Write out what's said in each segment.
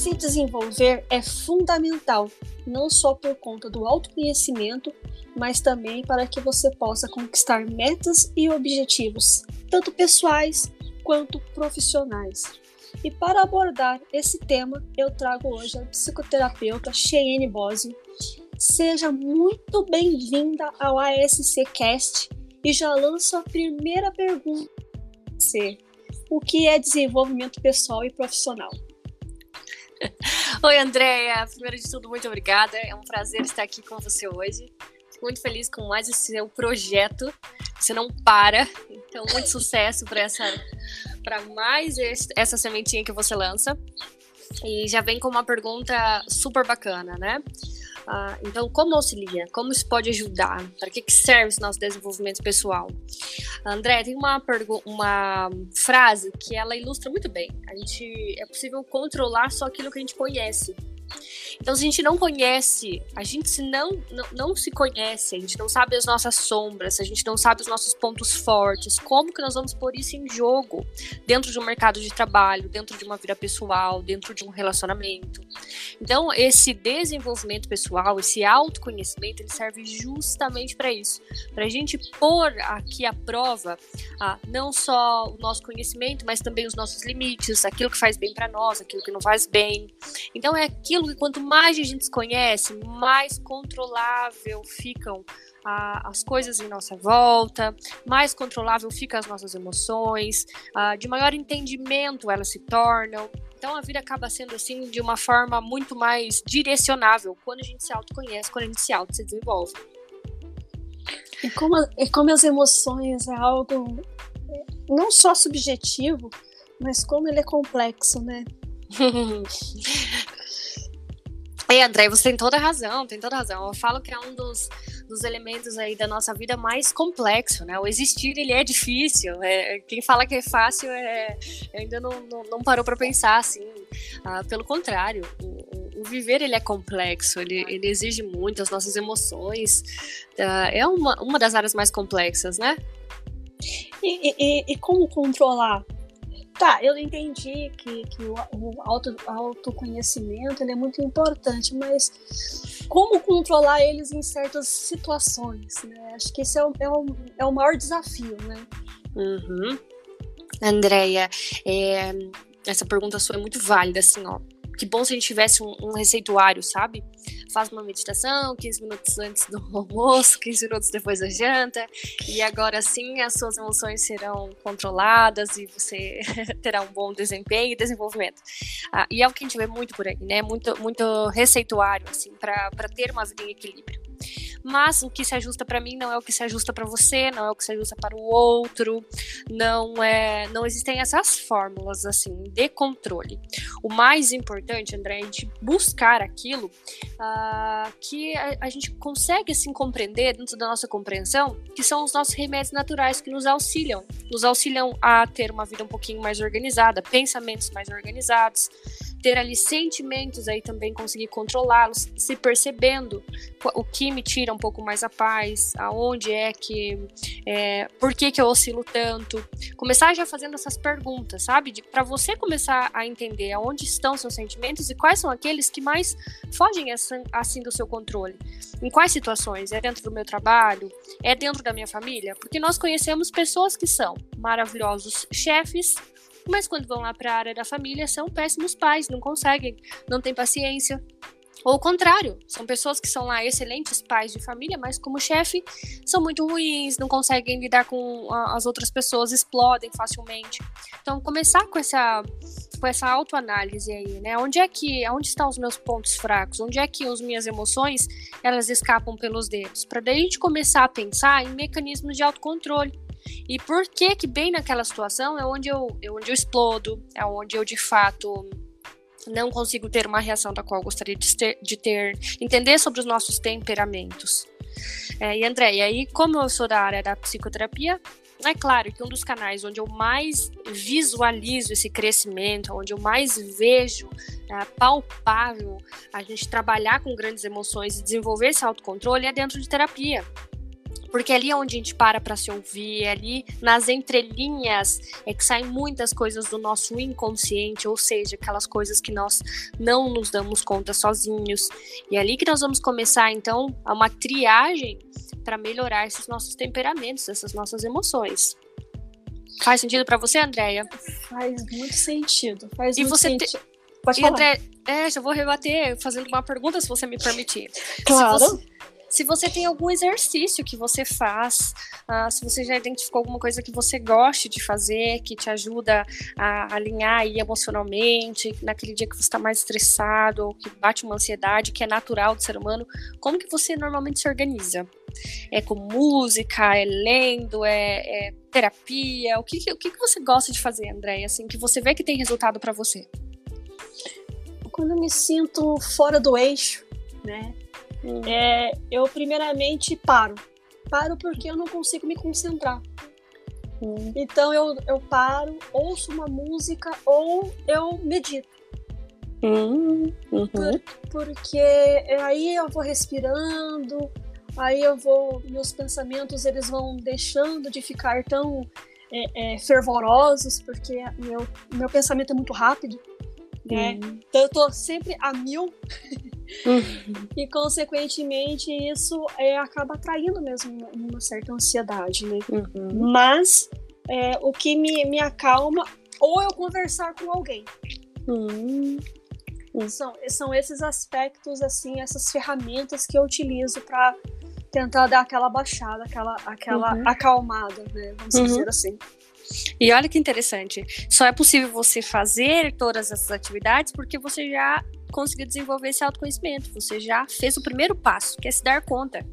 Se desenvolver é fundamental, não só por conta do autoconhecimento, mas também para que você possa conquistar metas e objetivos, tanto pessoais quanto profissionais. E para abordar esse tema, eu trago hoje a psicoterapeuta Cheyenne Bosio. Seja muito bem-vinda ao ASC Cast e já lanço a primeira pergunta. O que é desenvolvimento pessoal e profissional? Oi, Andréia. Primeiro de tudo, muito obrigada. É um prazer estar aqui com você hoje. Fico muito feliz com mais esse seu projeto. Você não para. Então, muito sucesso para essa, para mais essa sementinha que você lança. E já vem com uma pergunta super bacana, né? Ah, então, como auxilia? Como isso pode ajudar? Para que, que serve esse nosso desenvolvimento pessoal? André, tem uma, uma frase que ela ilustra muito bem. A gente é possível controlar só aquilo que a gente conhece. Então, se a gente não conhece, a gente se não, não, não se conhece, a gente não sabe as nossas sombras, a gente não sabe os nossos pontos fortes, como que nós vamos pôr isso em jogo dentro de um mercado de trabalho, dentro de uma vida pessoal, dentro de um relacionamento? Então, esse desenvolvimento pessoal, esse autoconhecimento, ele serve justamente para isso, para a gente pôr aqui à prova ah, não só o nosso conhecimento, mas também os nossos limites, aquilo que faz bem para nós, aquilo que não faz bem. Então, é aquilo que quanto mais a gente se conhece, mais controlável ficam ah, as coisas em nossa volta, mais controlável ficam as nossas emoções, ah, de maior entendimento elas se tornam. Então a vida acaba sendo assim de uma forma muito mais direcionável quando a gente se autoconhece, quando a gente se auto se desenvolve. E como, e como as emoções é algo é, não só subjetivo, mas como ele é complexo, né? É, André, você tem toda a razão, tem toda a razão. Eu falo que é um dos, dos elementos aí da nossa vida mais complexo, né? O existir, ele é difícil. É, quem fala que é fácil é, ainda não, não, não parou para pensar assim. Ah, pelo contrário, o, o, viver, ele é complexo, ele, ele exige muito, as nossas emoções. Ah, é uma, uma das áreas mais complexas, né? E, e, e como controlar Tá, eu entendi que, que o, o auto, autoconhecimento ele é muito importante, mas como controlar eles em certas situações, né? Acho que esse é o, é o, é o maior desafio, né? Uhum. Andréia, é, essa pergunta sua é muito válida, assim, ó que bom se a gente tivesse um, um, receituário, sabe? Faz uma meditação, 15 minutos antes do almoço, 15 minutos depois da janta, e agora sim as suas emoções serão controladas e você terá um bom desempenho e desenvolvimento. Ah, e é o que a gente vê muito por aí, né? Muito, muito receituário, assim, para ter uma vida em equilíbrio mas o que se ajusta para mim não é o que se ajusta para você, não é o que se ajusta para o outro, não é, não existem essas fórmulas assim de controle. O mais importante, André, é a gente buscar aquilo uh, que a, a, gente consegue assim compreender dentro da nossa compreensão, que são os nossos remédios naturais que nos auxiliam, nos auxiliam a ter uma vida um pouquinho mais organizada, pensamentos mais organizados, ter ali sentimentos aí também conseguir controlá-los, se percebendo o que me tira um pouco mais a paz, aonde é que, é, por que que eu oscilo tanto, começar já fazendo essas perguntas, sabe, para você começar a entender aonde estão seus sentimentos e quais são aqueles que mais fogem assim do seu controle, em quais situações, é dentro do meu trabalho, é dentro da minha família, porque nós conhecemos pessoas que são maravilhosos chefes mas quando vão lá para a área da família são péssimos pais, não conseguem, não têm paciência. Ou o contrário, são pessoas que são lá excelentes pais de família, mas como chefe são muito ruins, não conseguem lidar com as outras pessoas, explodem facilmente. Então, começar com essa com essa autoanálise aí, né? Onde é que, onde estão os meus pontos fracos? Onde é que as minhas emoções elas escapam pelos dedos? Para daí a gente começar a pensar em mecanismos de autocontrole. E por que que bem naquela situação é onde eu, é onde eu explodo, é onde eu de fato não consigo ter uma reação da qual eu gostaria de ter, de ter entender sobre os nossos temperamentos. É, e André, e aí como eu sou da área da psicoterapia, é claro que um dos canais onde eu mais visualizo esse crescimento, onde eu mais vejo é, palpável a gente trabalhar com grandes emoções e desenvolver esse autocontrole é dentro de terapia porque ali é onde a gente para para se ouvir, é ali nas entrelinhas é que saem muitas coisas do nosso inconsciente, ou seja, aquelas coisas que nós não nos damos conta sozinhos. E é ali que nós vamos começar então a uma triagem para melhorar esses nossos temperamentos, essas nossas emoções. Faz sentido para você, Andréia? Faz muito sentido. Faz e muito você sentido. Te... Pode e falar. André, é, já vou rebater fazendo uma pergunta, se você me permitir. Claro. Se você, tem algum exercício que você faz, uh, se você já identificou alguma coisa que você goste de fazer, que te ajuda a alinhar aí emocionalmente, naquele dia que você está mais estressado ou que bate uma ansiedade que é natural do ser humano, como que você normalmente se organiza? É com música, é lendo, é, é terapia? O que, o que você gosta de fazer, André? Assim, que você vê que tem resultado para você? Quando eu me sinto fora do eixo, né? Hum. É, eu primeiramente paro. Paro porque eu não consigo me concentrar. Hum. Então eu, eu paro, ouço uma música ou eu medito. Hum. Uhum. Por, porque aí eu vou respirando, aí eu vou, meus pensamentos eles vão deixando de ficar tão é, é, fervorosos, porque meu, meu pensamento é muito rápido, né? Então eu tô sempre a mil. Uhum. E, consequentemente, isso é, acaba atraindo mesmo uma certa ansiedade, né? Uhum. Mas é, o que me, me acalma, ou eu conversar com alguém. Uhum. São, são esses aspectos, assim, essas ferramentas que eu utilizo para tentar dar aquela baixada, aquela, aquela uhum. acalmada, né? Vamos uhum. dizer assim. E olha que interessante, só é possível você fazer todas essas atividades porque você já conseguiu desenvolver esse autoconhecimento, você já fez o primeiro passo, que é se dar conta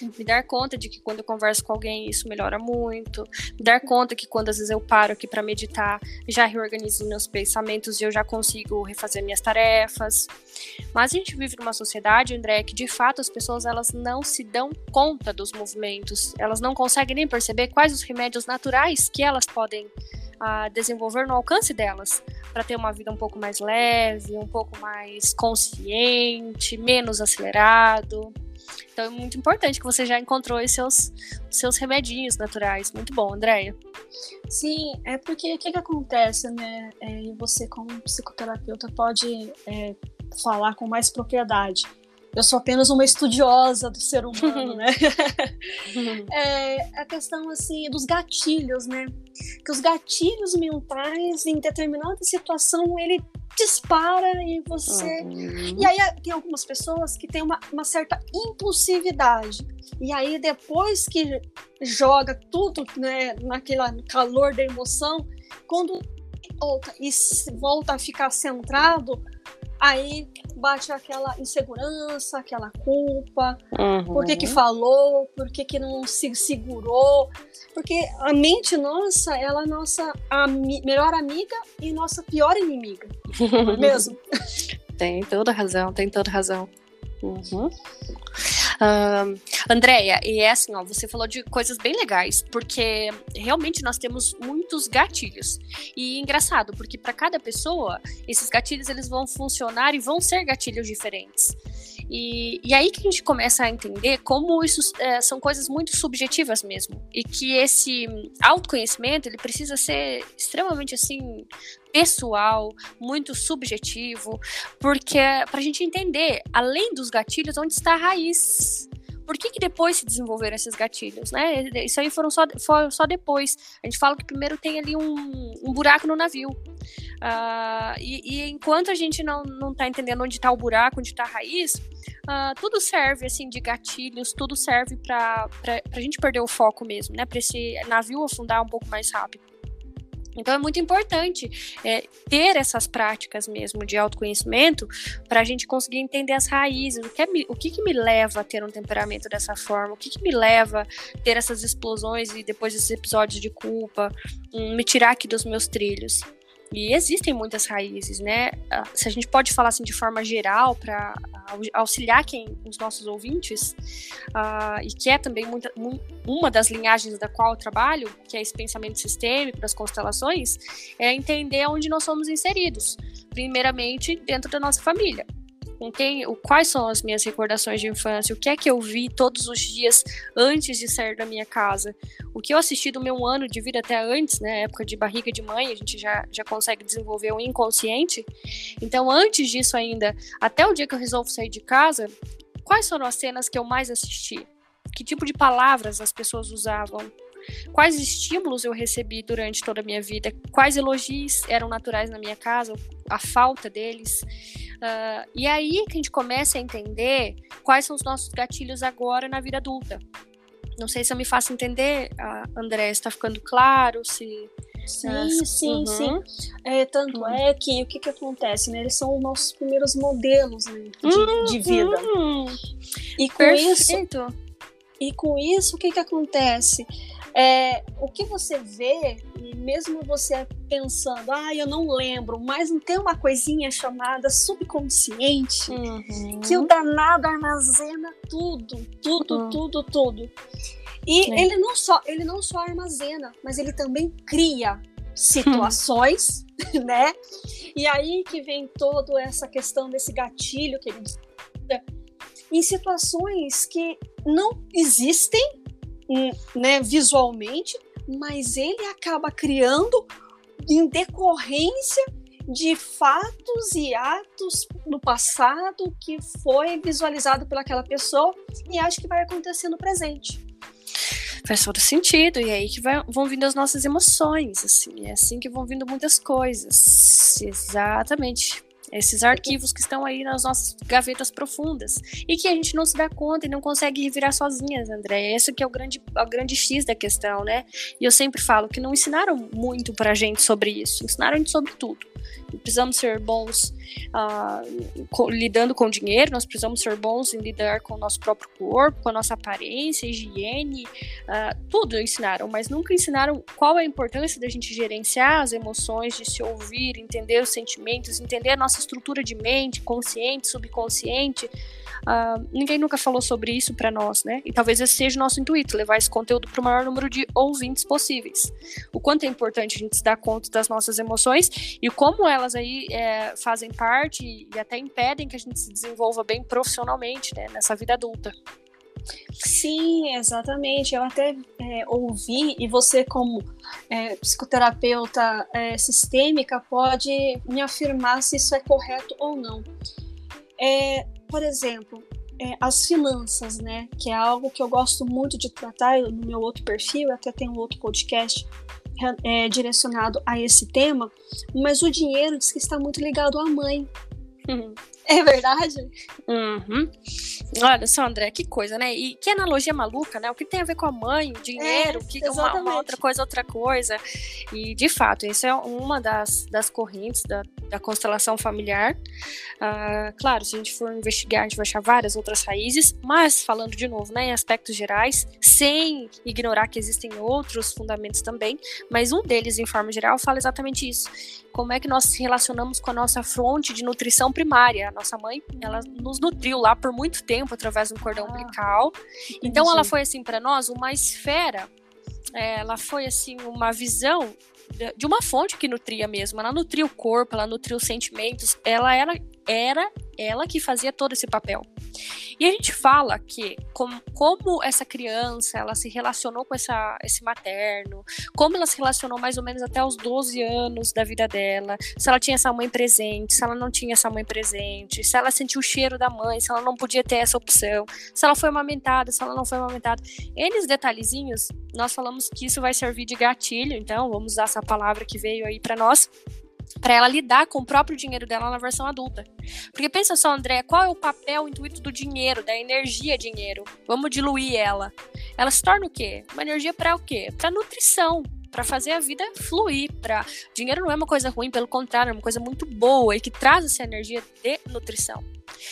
me dar conta de que quando eu converso com alguém isso melhora muito, me dar conta que quando às vezes eu paro aqui para meditar, já reorganizo meus pensamentos e eu já consigo refazer minhas tarefas. Mas a gente vive numa sociedade, André, que de fato as pessoas elas não se dão conta dos movimentos, elas não conseguem nem perceber quais os remédios naturais que elas podem uh, desenvolver no alcance delas para ter uma vida um pouco mais leve, um pouco mais consciente, menos acelerado. Então é muito importante que você já encontrou os seus, os seus remedinhos naturais. Muito bom, Andréia. Sim, é porque o que, que acontece, né? É, e você, como psicoterapeuta, pode é, falar com mais propriedade. Eu sou apenas uma estudiosa do ser humano, né? é a questão, assim, dos gatilhos, né? Que os gatilhos mentais, em determinada situação, ele dispara e você. Uhum. E aí tem algumas pessoas que têm uma, uma certa impulsividade. E aí, depois que joga tudo né, naquele calor da emoção, quando volta e volta a ficar centrado, aí bate aquela insegurança, aquela culpa, uhum. por que que falou, por que que não se segurou, porque a mente nossa, ela é nossa ami melhor amiga e nossa pior inimiga, é mesmo? tem toda razão, tem toda razão. Uhum. Uh, Andréia, e é assim, ó, você falou de coisas bem legais, porque realmente nós temos muitos gatilhos. E engraçado, porque para cada pessoa, esses gatilhos eles vão funcionar e vão ser gatilhos diferentes. E, e aí que a gente começa a entender como isso é, são coisas muito subjetivas mesmo. E que esse autoconhecimento ele precisa ser extremamente assim pessoal, muito subjetivo, porque para a gente entender, além dos gatilhos, onde está a raiz por que, que depois se desenvolveram esses gatilhos, né? Isso aí foram só, foram só depois. A gente fala que primeiro tem ali um, um buraco no navio. Uh, e, e, enquanto a gente não, não tá entendendo onde está o buraco, onde está a raiz, uh, tudo serve, assim, de gatilhos, tudo serve para a gente perder o foco mesmo, né? Para esse navio afundar um pouco mais rápido. Então é muito importante é, ter essas práticas mesmo de autoconhecimento para a gente conseguir entender as raízes, o que, é, o que, que, me leva a ter um temperamento dessa forma, o que, que, me leva a ter essas explosões e depois esses episódios de culpa, um, me tirar aqui dos meus trilhos. E existem muitas raízes, né? Ah, se a gente pode falar assim de forma geral para auxiliar quem os nossos ouvintes uh, e que é também muita, uma das linhagens da qual eu trabalho, que é esse pensamento sistêmico das constelações, é entender onde nós somos inseridos. Primeiramente dentro da nossa família. Com quem, o, quais são as minhas recordações de infância, o que é que eu vi todos os dias antes de sair da minha casa, o que eu assisti do meu ano de vida até antes, né, época de barriga de mãe, a gente já, já consegue desenvolver o inconsciente. Então, antes disso ainda, até o dia que eu resolvo sair de casa, quais foram as cenas que eu mais assisti? Que tipo de palavras as pessoas usavam? Quais estímulos eu recebi durante toda a minha vida? Quais elogios eram naturais na minha casa? A falta deles? Uh, e aí que a gente começa a entender quais são os nossos gatilhos agora na vida adulta. Não sei se eu me faço entender, André, está ficando claro, se... Sim, sim, uhum. sim. É, tanto uhum. é que o que, que acontece, né? Eles são os nossos primeiros modelos né, de, uhum. de vida. E com Perfeito. isso, e com isso, o que, que acontece? É, o que você vê, e mesmo você pensando, ah, eu não lembro, mas não tem uma coisinha chamada subconsciente uhum. que o danado armazena tudo, tudo, uhum. tudo, tudo. E é. ele não só ele não só armazena, mas ele também cria situações, né? E aí que vem toda essa questão desse gatilho que ele em situações que não existem né, visualmente, mas ele acaba criando em decorrência de fatos e atos no passado que foi visualizado pelaquela pessoa e acho que vai acontecer no presente. Faz todo sentido, e é aí que vai, vão vindo as nossas emoções, assim, é assim que vão vindo muitas coisas. Exatamente esses arquivos que estão aí nas nossas gavetas profundas e que a gente não se dá conta e não consegue revirar sozinhas, André. Esse que é o grande, o grande X da questão, né? E eu sempre falo que não ensinaram muito pra gente sobre isso, ensinaram a gente sobre tudo precisamos ser bons uh, lidando com dinheiro, nós precisamos ser bons em lidar com o nosso próprio corpo, com a nossa aparência, higiene, uh, tudo ensinaram, mas nunca ensinaram qual é a importância da gente gerenciar as emoções, de se ouvir, entender os sentimentos, entender a nossa estrutura de mente, consciente, subconsciente. Uh, ninguém nunca falou sobre isso para nós, né? E talvez esse seja o nosso intuito, levar esse conteúdo para o maior número de ouvintes possíveis. O quanto é importante a gente se dar conta das nossas emoções e como elas aí é, fazem parte e até impedem que a gente se desenvolva bem profissionalmente, né? Nessa vida adulta. Sim, exatamente. Eu até é, ouvi, e você, como é, psicoterapeuta é, sistêmica, pode me afirmar se isso é correto ou não. Por exemplo, é, as finanças, né? Que é algo que eu gosto muito de tratar no meu outro perfil, até tem um outro podcast é, direcionado a esse tema, mas o dinheiro diz que está muito ligado à mãe. Uhum. É verdade? Uhum. Olha só, André, que coisa, né? E que analogia maluca, né? O que tem a ver com a mãe, o dinheiro, é, que uma, uma, outra coisa, outra coisa. E, de fato, isso é uma das, das correntes da, da constelação familiar. Uh, claro, se a gente for investigar, a gente vai achar várias outras raízes, mas falando de novo, né, em aspectos gerais, sem ignorar que existem outros fundamentos também, mas um deles, em forma geral, fala exatamente isso. Como é que nós se relacionamos com a nossa fronte de nutrição primária, nossa mãe, ela nos nutriu lá por muito tempo através do cordão ah, umbilical. Então ela foi assim para nós uma esfera, ela foi assim uma visão de uma fonte que nutria mesmo. Ela nutria o corpo, ela nutria os sentimentos. Ela era era ela que fazia todo esse papel. E a gente fala que como, como essa criança ela se relacionou com essa, esse materno, como ela se relacionou mais ou menos até os 12 anos da vida dela, se ela tinha essa mãe presente, se ela não tinha essa mãe presente, se ela sentiu o cheiro da mãe, se ela não podia ter essa opção, se ela foi amamentada, se ela não foi amamentada. Eles detalhezinhos, nós falamos que isso vai servir de gatilho, então vamos usar essa palavra que veio aí para nós para ela lidar com o próprio dinheiro dela na versão adulta. Porque pensa só, André, qual é o papel, o intuito do dinheiro, da energia dinheiro? Vamos diluir ela. Ela se torna o quê? Uma energia para o quê? Para nutrição, para fazer a vida fluir. Pra... Dinheiro não é uma coisa ruim, pelo contrário, é uma coisa muito boa e que traz essa energia de nutrição.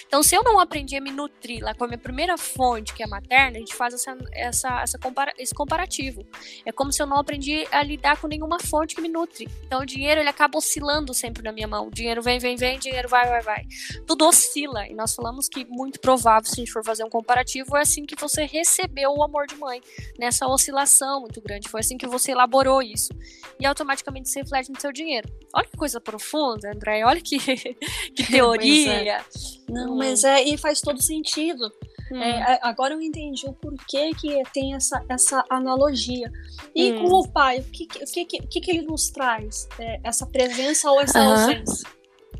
Então, se eu não aprendi a me nutrir lá com a minha primeira fonte, que é a materna, a gente faz essa, essa, essa compara esse comparativo. É como se eu não aprendi a lidar com nenhuma fonte que me nutre. Então, o dinheiro ele acaba oscilando sempre na minha mão. O dinheiro vem, vem, vem, dinheiro vai, vai, vai. Tudo oscila. E nós falamos que muito provável, se a gente for fazer um comparativo, é assim que você recebeu o amor de mãe, nessa oscilação muito grande. Foi assim que você elaborou isso. E automaticamente se reflete no seu dinheiro. Olha que coisa profunda, André. Olha que, que teoria. Não, hum. mas é, e faz todo sentido. Hum. É, agora eu entendi o porquê que tem essa, essa analogia. E hum. com o pai, o que, o que, que, que ele nos traz? É, essa presença ou essa ausência?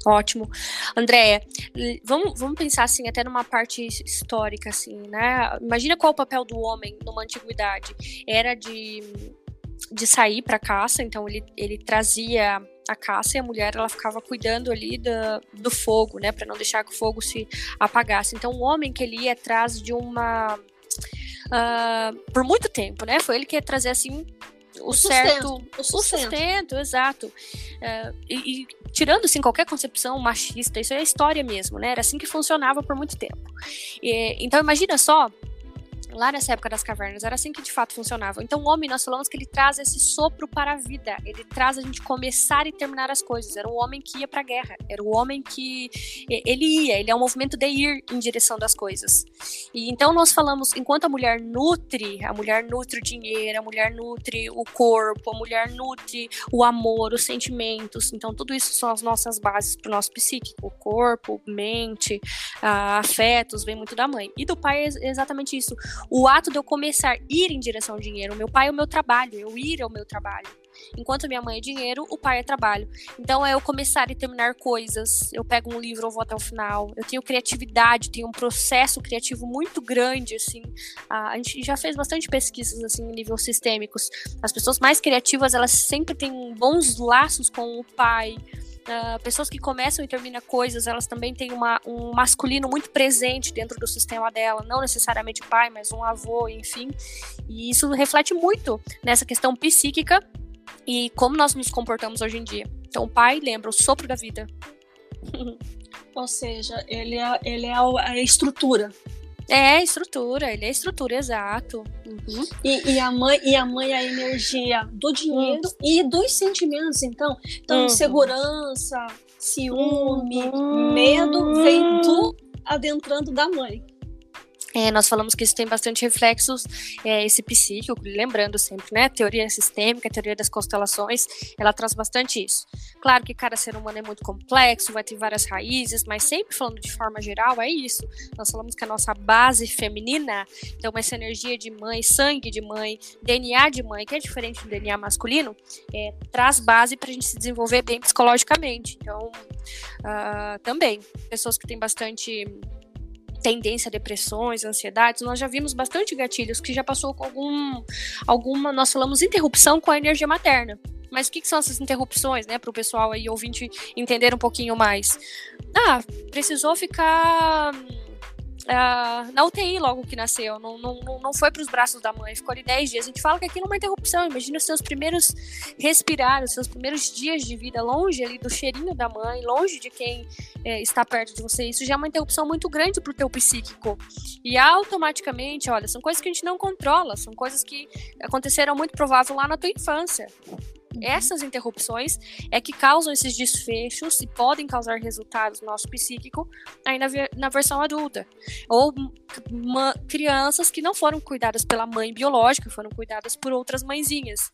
Ótimo. Andréia, vamos, vamos pensar assim, até numa parte histórica, assim, né? Imagina qual o papel do homem numa antiguidade. Era de, de sair para caça, então ele, ele trazia a caça e a mulher ela ficava cuidando ali do, do fogo, né, para não deixar que o fogo se apagasse. Então o homem que ele ia atrás de uma uh, por muito tempo, né, foi ele que ia trazer assim o, o certo sustento, o, sustento. o sustento, exato. Uh, e, e, tirando assim qualquer concepção machista, isso é história mesmo, né? Era assim que funcionava por muito tempo. E, então imagina só lá nessa época das cavernas, era assim que de fato funcionava. Então, o homem, nós falamos que ele traz esse sopro para a vida, ele traz a gente começar e terminar as coisas. Era o homem que ia para a guerra, era o homem que ele ia, ele é um movimento de ir em direção das coisas. E então nós falamos, enquanto a mulher nutre, a mulher nutre o dinheiro, a mulher nutre o corpo, a mulher nutre o amor, os sentimentos. Então, tudo isso são as nossas bases para o nosso psíquico, o corpo, mente, afetos, vem muito da mãe. E do pai é exatamente isso o ato de eu começar a ir em direção ao dinheiro. O meu pai é o meu trabalho, eu ir ao meu trabalho. Enquanto minha mãe é dinheiro, o pai é trabalho. Então é eu começar e terminar coisas. Eu pego um livro, eu vou até o final. Eu tenho criatividade, tenho um processo criativo muito grande, assim. A gente já fez bastante pesquisas assim em nível sistêmicos. As pessoas mais criativas, elas sempre têm bons laços com o pai. Uh, pessoas que começam e terminam coisas, elas também têm uma, um masculino muito presente dentro do sistema dela, não necessariamente pai, mas um avô, enfim. E isso reflete muito nessa questão psíquica e como nós nos comportamos hoje em dia. Então, o pai lembra o sopro da vida. Ou seja, ele é, ele é a estrutura é, estrutura, ele é estrutura, exato. Uhum. E, e, a mãe, e a mãe é a energia do dinheiro uhum. e dos sentimentos, então. Então, uhum. segurança, ciúme, uhum. medo vem tudo adentrando da mãe. É, nós falamos que isso tem bastante reflexos, é, esse psíquico, lembrando sempre, né? Teoria sistêmica, teoria das constelações, ela traz bastante isso. Claro que cada ser humano é muito complexo, vai ter várias raízes, mas sempre falando de forma geral, é isso. Nós falamos que a nossa base feminina, então essa energia de mãe, sangue de mãe, DNA de mãe, que é diferente do DNA masculino, é, traz base para a gente se desenvolver bem psicologicamente. Então, uh, também, pessoas que têm bastante tendência a depressões, ansiedades, nós já vimos bastante gatilhos que já passou com algum, alguma, nós falamos interrupção com a energia materna. Mas o que, que são essas interrupções, né, para o pessoal aí ouvinte entender um pouquinho mais? Ah, precisou ficar uh, na UTI logo que nasceu, não, não, não foi para os braços da mãe, ficou ali 10 dias. A gente fala que aquilo é uma interrupção. Imagina os seus primeiros respirar, os seus primeiros dias de vida longe ali do cheirinho da mãe, longe de quem é, está perto de você. Isso já é uma interrupção muito grande para o teu psíquico. E automaticamente, olha, são coisas que a gente não controla, são coisas que aconteceram muito provável lá na tua infância. Essas interrupções é que causam esses desfechos e podem causar resultados no nosso psíquico aí na, na versão adulta. Ou crianças que não foram cuidadas pela mãe biológica, foram cuidadas por outras mãezinhas.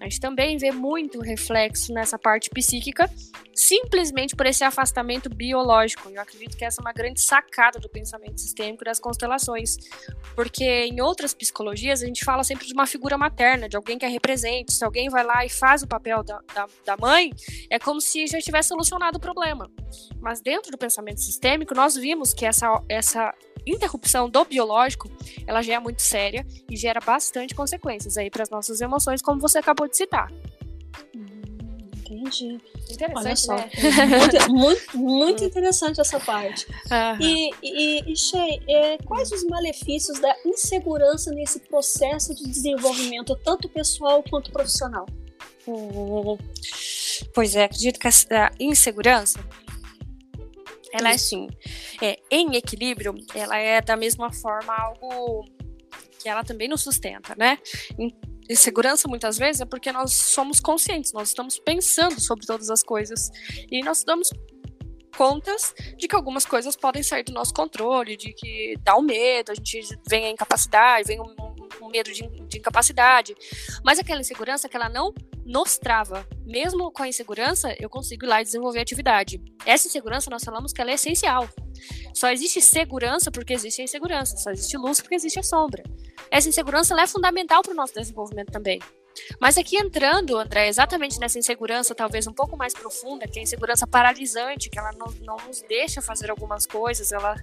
A gente também vê muito reflexo nessa parte psíquica, simplesmente por esse afastamento biológico. Eu acredito que essa é uma grande sacada do pensamento sistêmico das constelações, porque em outras psicologias a gente fala sempre de uma figura materna, de alguém que a represente. Se alguém vai lá e faz faz o papel da, da, da mãe, é como se já tivesse solucionado o problema. Mas dentro do pensamento sistêmico, nós vimos que essa, essa interrupção do biológico, ela já é muito séria e gera bastante consequências aí para as nossas emoções, como você acabou de citar. Entendi. Olha só. Né? Muito, muito, muito, interessante essa parte. Uhum. E, e, e Shea, é, quais os malefícios da insegurança nesse processo de desenvolvimento, tanto pessoal quanto profissional? Pois é, acredito que a insegurança ela é assim, é, em equilíbrio, ela é da mesma forma algo que ela também nos sustenta, né? Insegurança muitas vezes é porque nós somos conscientes, nós estamos pensando sobre todas as coisas e nós damos contas de que algumas coisas podem sair do nosso controle, de que dá o um medo, a gente vem a incapacidade, vem um, um medo de, de, incapacidade. Mas aquela insegurança que ela não nos trava. Mesmo com a insegurança, eu consigo ir lá e desenvolver atividade. Essa insegurança, nós falamos que ela é essencial. Só existe segurança porque existe a insegurança. Só existe luz porque existe a sombra. Essa insegurança é fundamental para o nosso desenvolvimento também. Mas aqui entrando, André, exatamente nessa insegurança talvez um pouco mais profunda, que é a insegurança paralisante, que ela não, não nos deixa fazer algumas coisas, ela,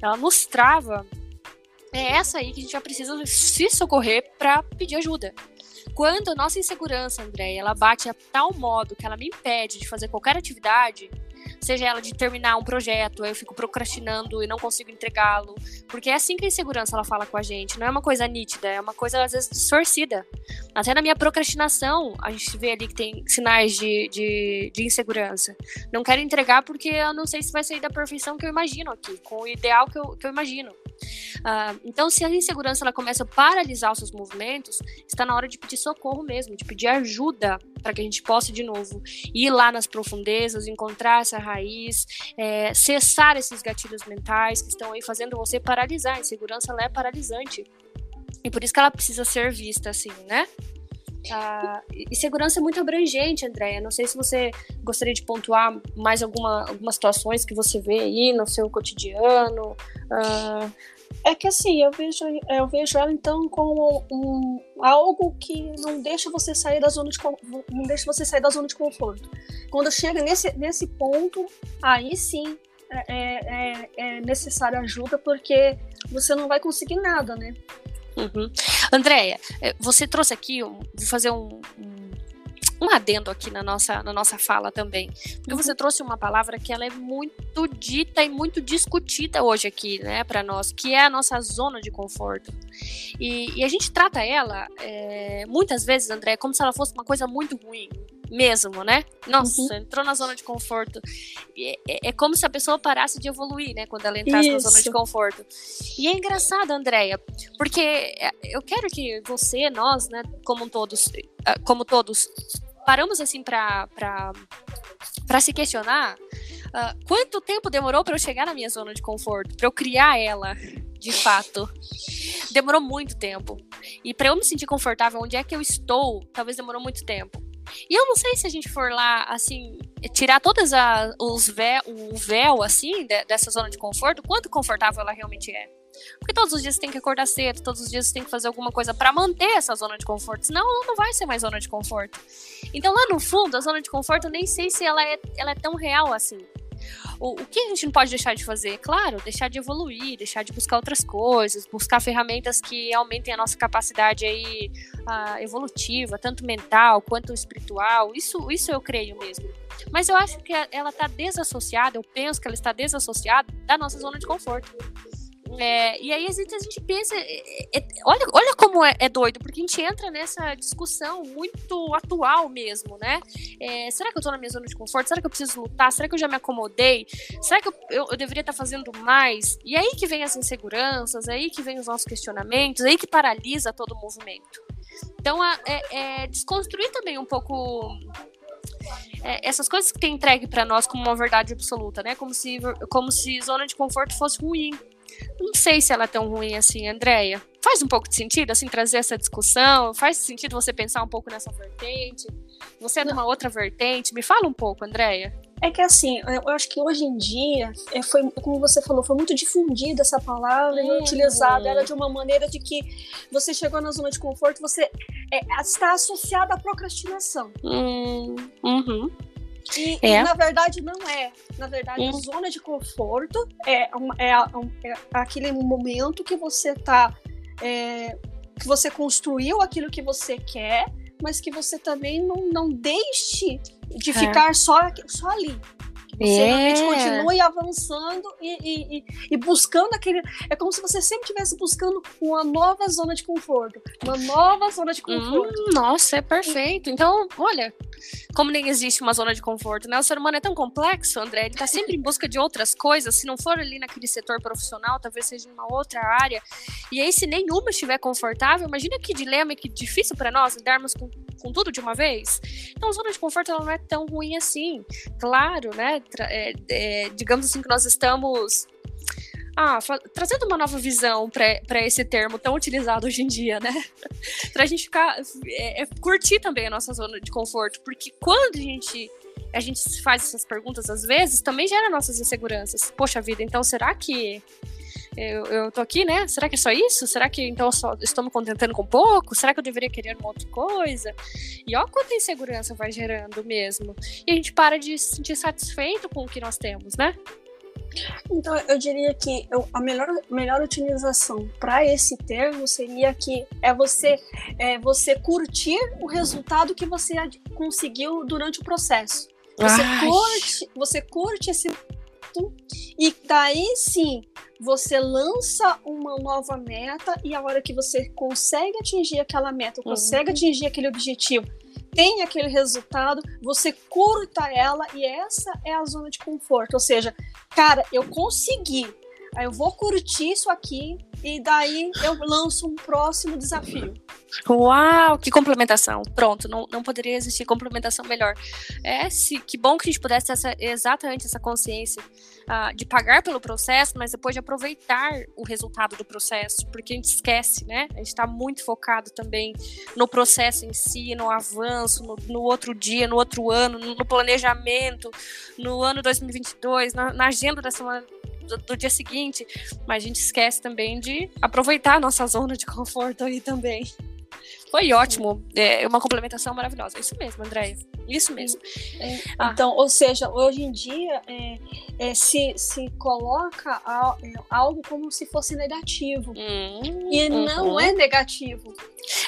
ela nos trava. É essa aí que a gente já precisa se socorrer para pedir ajuda. Quando a nossa insegurança, André, ela bate a tal modo que ela me impede de fazer qualquer atividade, seja ela de terminar um projeto, eu fico procrastinando e não consigo entregá-lo, porque é assim que a insegurança ela fala com a gente, não é uma coisa nítida, é uma coisa às vezes distorcida. Até na minha procrastinação, a gente vê ali que tem sinais de, de, de insegurança. Não quero entregar porque eu não sei se vai sair da perfeição que eu imagino aqui, com o ideal que eu, que eu imagino. Uh, então, se a insegurança ela começa a paralisar os seus movimentos, está na hora de pedir socorro mesmo, de pedir ajuda para que a gente possa, de novo, ir lá nas profundezas, encontrar essa raiz, é, cessar esses gatilhos mentais que estão aí fazendo você paralisar. A insegurança ela é paralisante. E por isso que ela precisa ser vista assim, né? Ah, e segurança é muito abrangente, Andréia. Não sei se você gostaria de pontuar mais alguma, algumas situações que você vê aí no seu cotidiano. Ah... É que assim, eu vejo, eu vejo ela então como um, algo que não deixa você sair da zona de não deixa você sair da zona de conforto. Quando chega nesse, nesse ponto, aí sim é, é, é, é necessária ajuda porque você não vai conseguir nada, né? Uhum. Andréia, eh, você trouxe aqui, vou fazer um, um, um, adendo aqui na nossa, na nossa fala também, porque você uhum. trouxe uma palavra que ela é muito dita e muito discutida hoje aqui, né, para nós, que é a nossa zona de conforto. E, e a gente trata ela, é, muitas vezes, André, como se ela fosse uma coisa muito ruim, mesmo, né? Nossa, uhum. entrou na zona de conforto. É, é, é, como se a pessoa parasse de evoluir, né? Quando ela entrasse Isso. na zona de conforto. E é engraçado, Andréia, porque é, eu quero que você, nós, né, como todos, ah, como todos, paramos assim para para se questionar uh, quanto tempo demorou para eu chegar na minha zona de conforto, para eu criar ela, de fato. Demorou muito tempo. E para eu me sentir confortável onde é que eu estou, talvez demorou muito tempo. E eu não sei se a gente for lá, assim, tirar todas os véu, o véu, assim, de, dessa zona de conforto, quanto confortável ela realmente é. Porque todos os dias você tem que acordar cedo, todos os dias você tem que fazer alguma coisa para manter essa zona de conforto, senão ela não vai ser mais zona de conforto. Então lá no fundo, a zona de conforto, eu nem sei se ela é, ela é tão real assim. O, o que a gente não pode deixar de fazer? Claro, deixar de evoluir, deixar de buscar outras coisas, buscar ferramentas que aumentem a nossa capacidade aí uh, evolutiva, tanto mental quanto espiritual. Isso, isso eu creio mesmo. Mas eu acho que ela está desassociada, eu penso que ela está desassociada da nossa zona de conforto. É, e aí a gente, a gente pensa, é, é, olha, olha como é, é, doido, porque a gente entra nessa discussão muito atual mesmo, né? É, será que eu tô na minha zona de conforto? Será que eu preciso lutar? Será que eu já me acomodei? Será que eu, eu, eu deveria estar tá fazendo mais? E aí que vem as inseguranças, aí que vem os nossos questionamentos, aí que paralisa todo o movimento. Então, é, é desconstruir também um pouco é, essas coisas que tem entregue para nós como uma verdade absoluta, né? Como se, como se zona de conforto fosse ruim. Não sei se ela é tão ruim assim, Andréia. Faz um pouco de sentido, assim, trazer essa discussão? Faz sentido você pensar um pouco nessa vertente? Você é numa outra vertente? Me fala um pouco, Andréia. É que assim, eu acho que hoje em dia, é, foi, como você falou, foi muito difundida essa palavra e utilizada ela de uma maneira de que você chegou na zona de conforto, você é, está associada à procrastinação. Hum, uhum. E, é. e, na verdade não é. Na verdade, hum. zona de conforto é, um, é, um, é aquele momento que você tá. É, que você construiu aquilo que você quer, mas que você também não, não deixe de é. ficar só, só ali. Você é. realmente continue avançando e, e, e, buscando aquele. É como se você sempre estivesse buscando uma nova zona de conforto. Uma nova zona de conforto. Hum, nossa, é perfeito. Então, olha, como nem existe uma zona de conforto, né? O ser humano é tão complexo, André, ele tá sempre em busca de outras coisas. Se não for ali naquele setor profissional, talvez seja em uma outra área. E aí, se nenhuma estiver confortável, imagina que dilema e que difícil para nós lidarmos com, com tudo de uma vez. Então, a zona de conforto ela não é tão ruim assim. Claro, né? É, é, digamos assim que nós estamos ah, trazendo uma nova visão para esse termo tão utilizado hoje em dia, né? pra gente ficar. É, é, curtir também a nossa zona de conforto. Porque quando a gente. A gente faz essas perguntas às vezes, também gera nossas inseguranças. Poxa vida, então será que eu, eu tô aqui, né? Será que é só isso? Será que então eu só estou me contentando com pouco? Será que eu deveria querer uma outra coisa? E ó quanta insegurança vai gerando mesmo. E a gente para de se sentir satisfeito com o que nós temos, né? Então, eu diria que eu, a melhor, melhor utilização para esse termo seria que é você, é você curtir o resultado que você conseguiu durante o processo. Você curte, você curte esse e daí sim você lança uma nova meta e a hora que você consegue atingir aquela meta, uhum. consegue atingir aquele objetivo, tem aquele resultado, você curta ela e essa é a zona de conforto. Ou seja, cara, eu consegui, aí eu vou curtir isso aqui e daí eu lanço um próximo desafio. Uau, que complementação. Pronto, não, não poderia existir complementação melhor. É, se, que bom que a gente pudesse ter essa, exatamente essa consciência uh, de pagar pelo processo, mas depois de aproveitar o resultado do processo, porque a gente esquece, né? A gente está muito focado também no processo em si, no avanço, no, no outro dia, no outro ano, no, no planejamento, no ano 2022, na, na agenda da semana do, do, dia seguinte, mas a gente esquece também de aproveitar a nossa zona de conforto aí também. Foi ótimo, é uma complementação maravilhosa. Isso mesmo, Andréia. Isso mesmo. É, ah. Então, ou seja, hoje em dia é, é, se, se coloca é, algo como se fosse negativo. Hum, e uhum. não é negativo.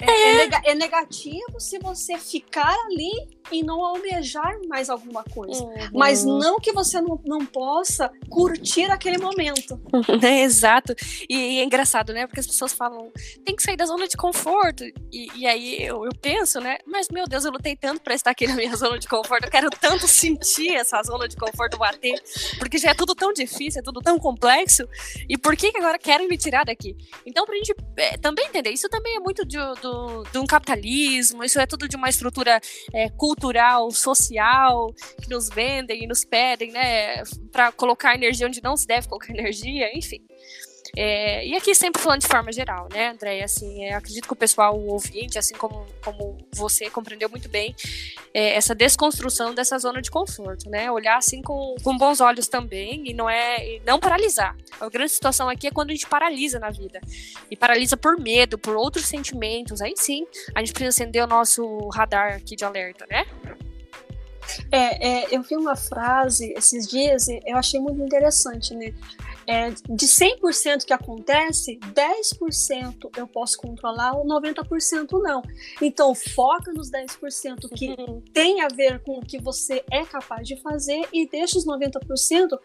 É, é, é. nega, é, negativo se você ficar ali e não almejar mais alguma coisa. Uhum. Mas não que você não, não possa curtir aquele momento. É, exato. E, e, é engraçado, né? Porque as pessoas falam, tem que sair da zona de conforto. E, e aí eu, eu penso, né? Mas, meu Deus, eu lutei tanto para estar aqui na minha zona de conforto. Eu quero tanto sentir essa zona de conforto bater. Porque já é tudo tão difícil, é tudo tão complexo. E por que, que agora querem me tirar daqui? Então, pra gente é, também entender, isso também é muito de, do, de um capitalismo, isso é tudo de uma estrutura é, cultural, social, que nos vendem e nos pedem, né, para colocar energia onde não se deve colocar energia, enfim. É, e aqui sempre falando de forma geral, né, André? Assim, é, acredito que o pessoal o ouvinte, assim como, como você compreendeu muito bem, é, essa desconstrução dessa zona de conforto, né? Olhar assim com, com bons olhos também e não é e não paralisar. A grande situação aqui é quando a gente paralisa na vida e paralisa por medo, por outros sentimentos. Aí sim, a gente precisa acender o nosso radar aqui de alerta, né? É, é, eu vi uma frase esses dias e eu achei muito interessante, né? É, de 100% que acontece, 10% eu posso controlar, ou 90% não. Então, foca nos 10% que uhum. tem a ver com o que você é capaz de fazer e deixa os 90%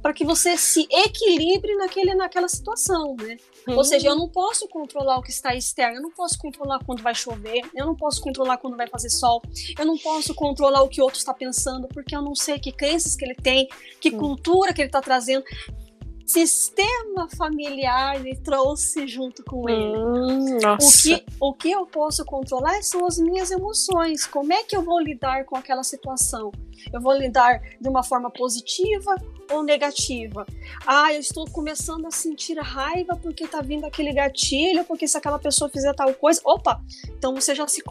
para que você se equilibre naquele, naquela situação, né? Uhum. Ou seja, eu não posso controlar o que está externo, eu não posso controlar quando vai chover, eu não posso controlar quando vai fazer sol, eu não posso controlar o que o outro está pensando, porque eu não sei que crenças que ele tem, que uhum. cultura que ele está trazendo sistema familiar ele trouxe junto com ele. Hum, o, que, o que eu posso controlar são as minhas emoções. Como é que eu vou lidar com aquela situação? Eu vou lidar de uma forma positiva ou negativa? Ah, eu estou começando a sentir raiva porque tá vindo aquele gatilho, porque se aquela pessoa fizer tal coisa. Opa! Então você já se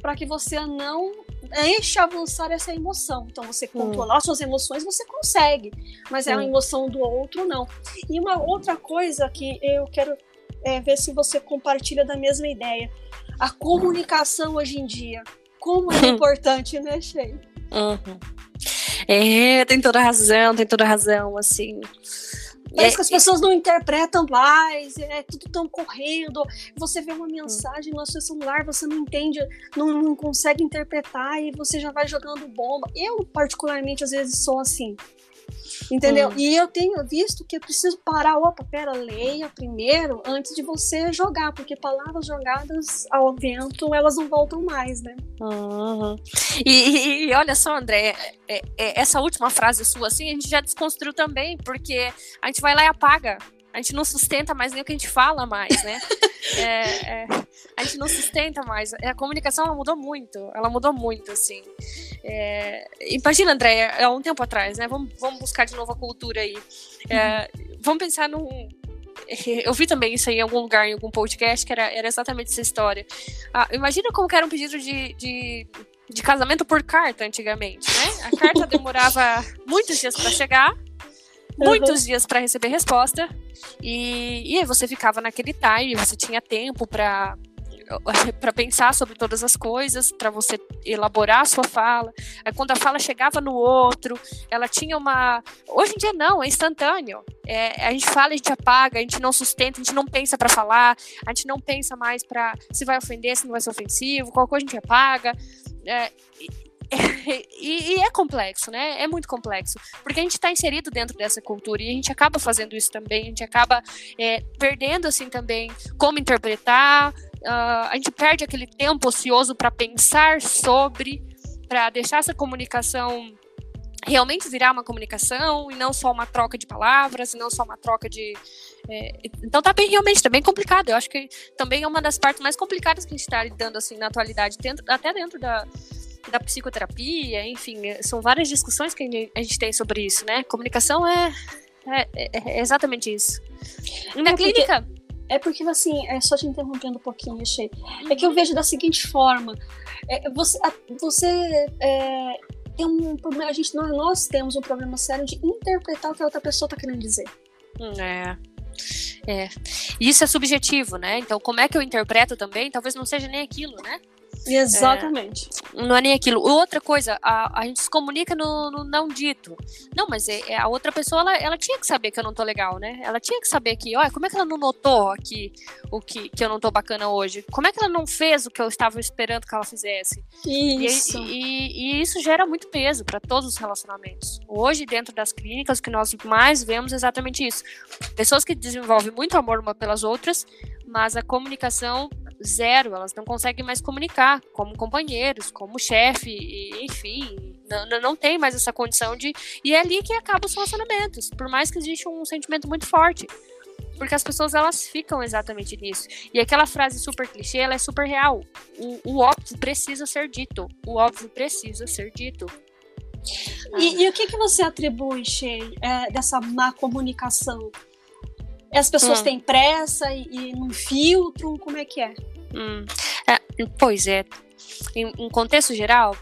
para que você não deixe avançar essa emoção. Então, você hum. controlar hum. suas emoções, você consegue, mas é a emoção do outro, não. E uma outra coisa que eu quero é, ver se você compartilha da mesma ideia. A comunicação hoje em dia. Como é importante, né, Shei? Uhum. É, tem toda razão, tem toda razão, assim. Parece é, que as pessoas não interpretam mais, é tudo tão correndo. Você vê uma mensagem no seu celular, você não entende, não, não consegue interpretar e você já vai jogando bomba. Eu, particularmente, às vezes sou assim. Entendeu? Hum. E eu tenho visto que eu preciso parar, opa, pera, leia primeiro antes de você jogar, porque palavras jogadas ao vento, elas não voltam mais, né? Uhum. E, e, olha só, André, é, é, essa última frase sua, assim, a gente já desconstruiu também, porque a gente vai lá e apaga a gente não sustenta mais nem o que a gente fala mais, né? é, é, a gente não sustenta mais. A comunicação ela mudou muito, ela mudou muito, assim. É, imagina, André, há um tempo atrás, né? Vamos, vamos buscar de novo a cultura aí. É, vamos pensar num. Eu vi também isso aí em algum lugar, em algum podcast, que era, era exatamente essa história. Ah, imagina como era um pedido de, de, de casamento por carta antigamente, né? A carta demorava muitos dias para chegar, muitos uhum. dias para receber resposta, e, e você ficava naquele time, você tinha tempo para para pensar sobre todas as coisas, para você elaborar a sua fala. Aí, quando a fala chegava no outro, ela tinha uma. Hoje em dia não, é instantâneo. É, a gente fala, a gente apaga, a gente não sustenta, a gente não pensa para falar, a gente não pensa mais para se vai ofender, se não vai ser ofensivo, qualquer coisa a gente apaga. É, e, e, é complexo, né? É muito complexo. Porque a gente está inserido dentro dessa cultura e a gente acaba fazendo isso também, a gente acaba é, perdendo, assim, também como interpretar, uh, a gente perde aquele tempo ocioso para pensar sobre, para deixar essa comunicação realmente virar uma comunicação e não só uma troca de palavras, e não só uma troca de. É, então tá bem, realmente, tá bem complicado. Eu acho que também é uma das partes mais complicadas que a gente está lidando assim na atualidade, dentro, até dentro da, da psicoterapia, enfim, são várias discussões que a gente tem sobre isso, né? Comunicação é, é, é, é exatamente isso. E na é clínica. Porque é porque, assim, é só te interrompendo um pouquinho, achei. É que eu vejo da seguinte forma: é, você, você é, tem um problema, a gente, nós, nós temos um problema sério de interpretar o que a outra pessoa está querendo dizer. É. É. Isso é subjetivo, né? Então, como é que eu interpreto também, talvez não seja nem aquilo, né? Exatamente. É, não é nem aquilo. Outra coisa, a, a gente se comunica no, no não dito. Não, mas é, é, a outra pessoa, ela, ela tinha que saber que eu não tô legal, né? Ela tinha que saber que, olha, como é que ela não notou aqui o que, que eu não tô bacana hoje? Como é que ela não fez o que eu estava esperando que ela fizesse? Isso. E, e, e isso gera muito peso para todos os relacionamentos. Hoje, dentro das clínicas, o que nós mais vemos é exatamente isso. Pessoas que desenvolvem muito amor uma pelas outras, mas a comunicação zero, elas não conseguem mais comunicar como companheiros, como chefe, enfim, não, não tem mais essa condição de. E é ali que acabam os relacionamentos, por mais que exista um sentimento muito forte. Porque as pessoas elas ficam exatamente nisso. E aquela frase super clichê, ela é super real. O, o óbvio precisa ser dito. O óbvio precisa ser dito. E, e o que, que você atribui, Shea, é, dessa má comunicação? As pessoas hum. têm pressa e, e não filtram? Como é que é? Hum. é pois é. Em, em contexto geral,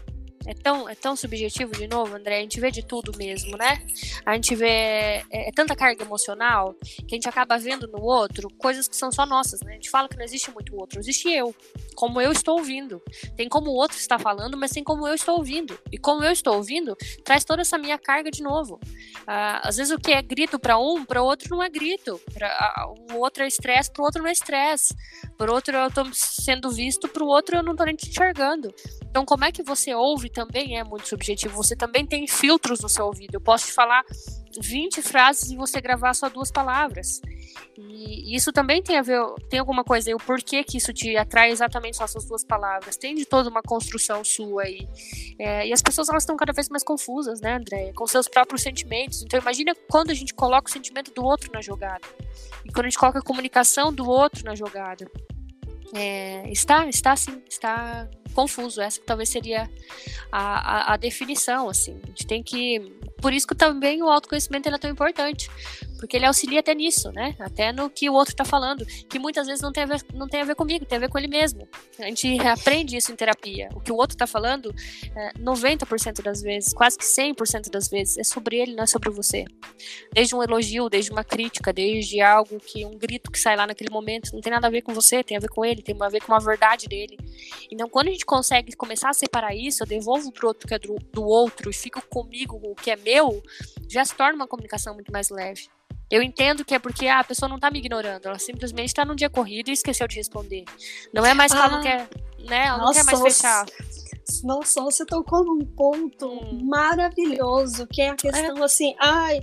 é tão, é tão subjetivo de novo, André. A gente vê de tudo mesmo, né? A gente vê é, é, tanta carga emocional que a gente acaba vendo no outro coisas que são só nossas, né? A gente fala que não existe muito outro, existe eu, como eu estou ouvindo. Tem como o outro está falando, mas tem como eu estou ouvindo. E como eu estou ouvindo, traz toda essa minha carga de novo. Ah, às vezes o que é grito para um, para outro não é grito. Para o outro é estresse, para o outro não é estresse. Para outro eu estou sendo visto, para o outro eu não estou nem te enxergando. Então, como é que você ouve também é muito subjetivo. Você também tem filtros no seu ouvido. Eu posso te falar 20 frases e você gravar só duas palavras. E isso também tem a ver, tem alguma coisa aí, o porquê que isso te atrai exatamente só essas duas palavras. Tem de toda uma construção sua aí. É, e as pessoas elas estão cada vez mais confusas, né, Andréia? Com seus próprios sentimentos. Então imagina quando a gente coloca o sentimento do outro na jogada. E quando a gente coloca a comunicação do outro na jogada. É, está, está sim, está confuso. Essa talvez seria a, a, a, definição, assim. A gente tem que. Por isso que também o autoconhecimento é tão importante. Porque ele auxilia até nisso, né? Até no que o outro está falando. Que muitas vezes não tem, a ver, não tem a ver comigo, tem a ver com ele mesmo. A gente aprende isso em terapia. O que o outro está falando, é, 90% das vezes, quase que 100% das vezes, é sobre ele, não é sobre você. Desde um elogio, desde uma crítica, desde algo que, um grito que sai lá naquele momento, não tem nada a ver com você, tem a ver com ele, tem a ver com a verdade dele. Então, quando a gente consegue começar a separar isso, eu devolvo pro outro que é do, do outro e fico comigo o que é meu, já se torna uma comunicação muito mais leve. Eu entendo que é porque ah, a pessoa não tá me ignorando, ela simplesmente está num dia corrido e esqueceu de responder. Não é mais que ah, ela não ah. quer, né? Ela não quer mais fechar. Nossa, você tocou num ponto hum. maravilhoso, que é a questão é. assim, ai,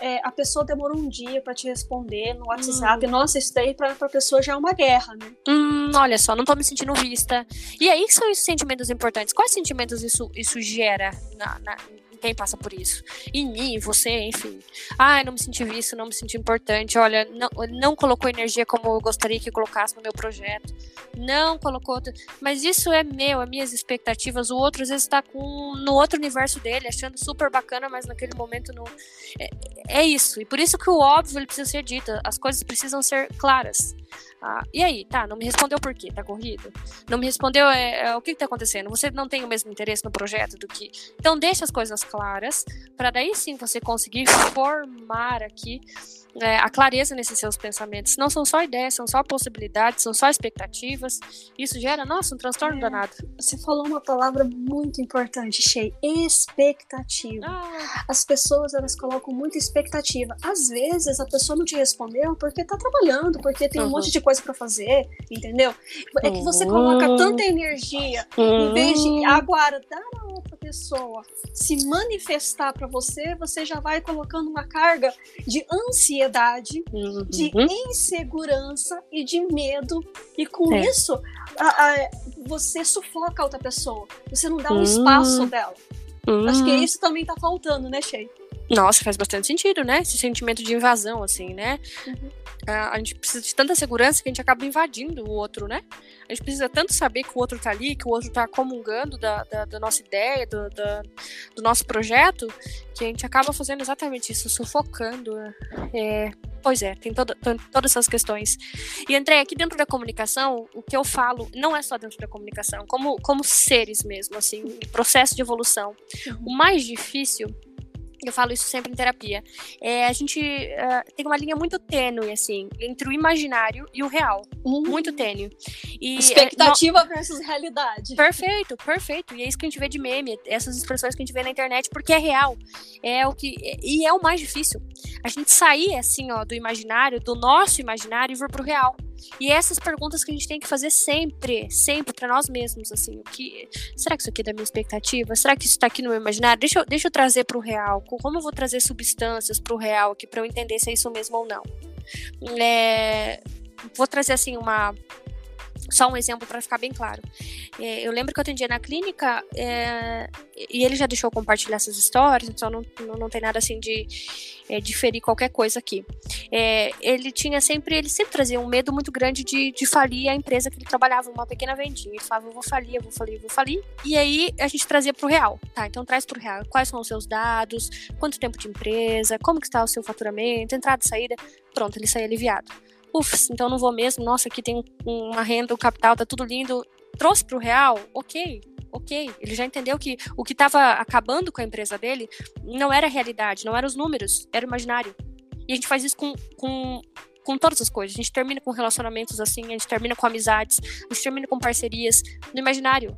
é, a pessoa demorou um dia para te responder no WhatsApp. Hum. Nossa, isso daí pra, pra pessoa já é uma guerra, né? Hum, olha só, não tô me sentindo vista. E aí são esses sentimentos importantes. Quais sentimentos isso, isso gera na, na quem passa por isso. Em mim, você, enfim. Ah, não me senti visto, não me senti importante. Olha, não, não colocou energia como eu gostaria que colocasse no meu projeto. Não colocou. Mas isso é meu, é minhas expectativas. O outro às vezes está com no outro universo dele, achando super bacana, mas naquele momento não. É, é isso. E por isso que o óbvio ele precisa ser dito. As coisas precisam ser claras. Ah, e aí, tá, não me respondeu por quê? Tá corrido? Não me respondeu é, é, o que, que tá acontecendo? Você não tem o mesmo interesse no projeto do que. Então deixa as coisas claras, para daí sim você conseguir formar aqui é, a clareza nesses seus pensamentos. Não são só ideias, são só possibilidades, são só expectativas. Isso gera, nossa, um transtorno é, danado. Você falou uma palavra muito importante, Shea, expectativa. Ah. As pessoas, elas colocam muita expectativa. Às vezes, a pessoa não te respondeu porque tá trabalhando, porque tem um monte de coisa para fazer, entendeu? É que você coloca uhum. tanta energia, em vez de uhum. agora dar a outra pessoa se manifestar para você, você já vai colocando uma carga de ansiedade, uhum. de insegurança e de medo. E com é. isso, a, a, você sufoca a outra pessoa. Você não dá um espaço uhum. dela. Acho que isso também tá faltando, né, Shea? Nossa, faz bastante sentido, né? Esse sentimento de invasão, assim, né? Uhum. Uh, a gente precisa de tanta segurança que a gente acaba invadindo o outro, né? A gente precisa tanto saber que o outro tá ali, que o outro tá comungando da, da, da nossa ideia, do, da, do nosso projeto, que a gente acaba fazendo exatamente isso, sufocando. É, pois é, tem toda, todas essas questões. E, André, aqui dentro da comunicação, o que eu falo não é só dentro da comunicação, como, como seres mesmo, assim, processo de evolução. Uhum. O mais difícil eu falo isso sempre em terapia. É, a gente uh, tem uma linha muito tênue, assim, entre o imaginário e o real. Uhum. Muito tênue. E, Expectativa é, versus realidade. Perfeito, perfeito. E é isso que a gente vê de meme, essas expressões que a gente vê na internet, porque é real. É o que. E é o mais difícil. A gente sair, assim, ó, do imaginário, do nosso imaginário e vir pro real. E essas perguntas que a gente tem que fazer sempre, sempre para nós mesmos, assim, o que será que isso aqui é da minha expectativa? Será que isso está aqui no meu imaginário? Deixa eu, deixa eu trazer para o real. Como eu vou trazer substâncias para o real aqui para eu entender se é isso mesmo ou não? É, vou trazer assim uma só um exemplo para ficar bem claro. É, eu lembro que eu atendia na clínica é, e ele já deixou compartilhar essas histórias, então não, não, não tem nada assim de, é, de ferir qualquer coisa aqui. É, ele tinha sempre, ele sempre trazia um medo muito grande de, de falir a empresa que ele trabalhava, uma pequena vendinha. Ele falava, eu vou falir, eu vou falir, eu vou falir. E aí a gente trazia para o real. Tá, então traz para o real. Quais são os seus dados? Quanto tempo de empresa? Como que está o seu faturamento? Entrada e saída? Pronto, ele saía aliviado uff, então não vou mesmo, nossa, aqui tem uma renda, o capital, tá tudo lindo. Trouxe para o real, ok, ok. Ele já entendeu que o que estava acabando com a empresa dele não era a realidade, não eram os números, era o imaginário. E a gente faz isso com, com, com todas as coisas. A gente termina com relacionamentos assim, a gente termina com amizades, a gente termina com parcerias no imaginário.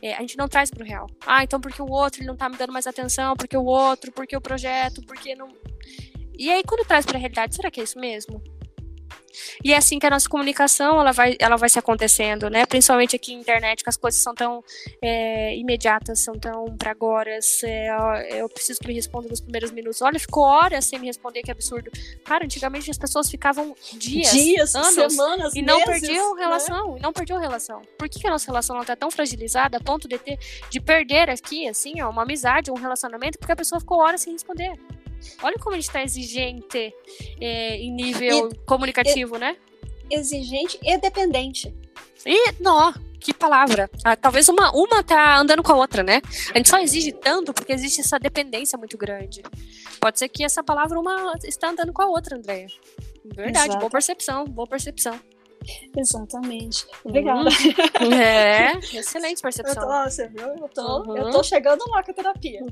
É, a gente não traz para o real. Ah, então porque o outro ele não tá me dando mais atenção, porque o outro, porque o projeto, porque não. E aí, quando traz para a realidade, será que é isso mesmo? E é assim que a nossa comunicação ela vai, ela vai se acontecendo, né? Principalmente aqui na internet, que as coisas são tão é, imediatas, são tão para agora. É, eu preciso que me responda nos primeiros minutos. Olha, ficou horas sem me responder, que absurdo. Cara, antigamente as pessoas ficavam dias, dias anos, semanas, e não meses, perdiam né? relação, né? e não perdiam relação. Por que, que a nossa relação está tão fragilizada a ponto de ter de perder aqui, assim, ó, uma amizade, um relacionamento, porque a pessoa ficou horas sem responder? Olha como a gente está exigente é, em nível e, comunicativo, e, né? Exigente e dependente. E, nó, que palavra. Ah, talvez uma, uma tá andando com a outra, né? A gente só exige tanto porque existe essa dependência muito grande. Pode ser que essa palavra uma está andando com a outra, Andréia. Verdade, Exato. boa percepção, boa percepção. Exatamente. Obrigada. Uhum. É, excelente percepção. Eu tô, você viu? Eu tô, uhum. eu tô chegando lá com a terapia.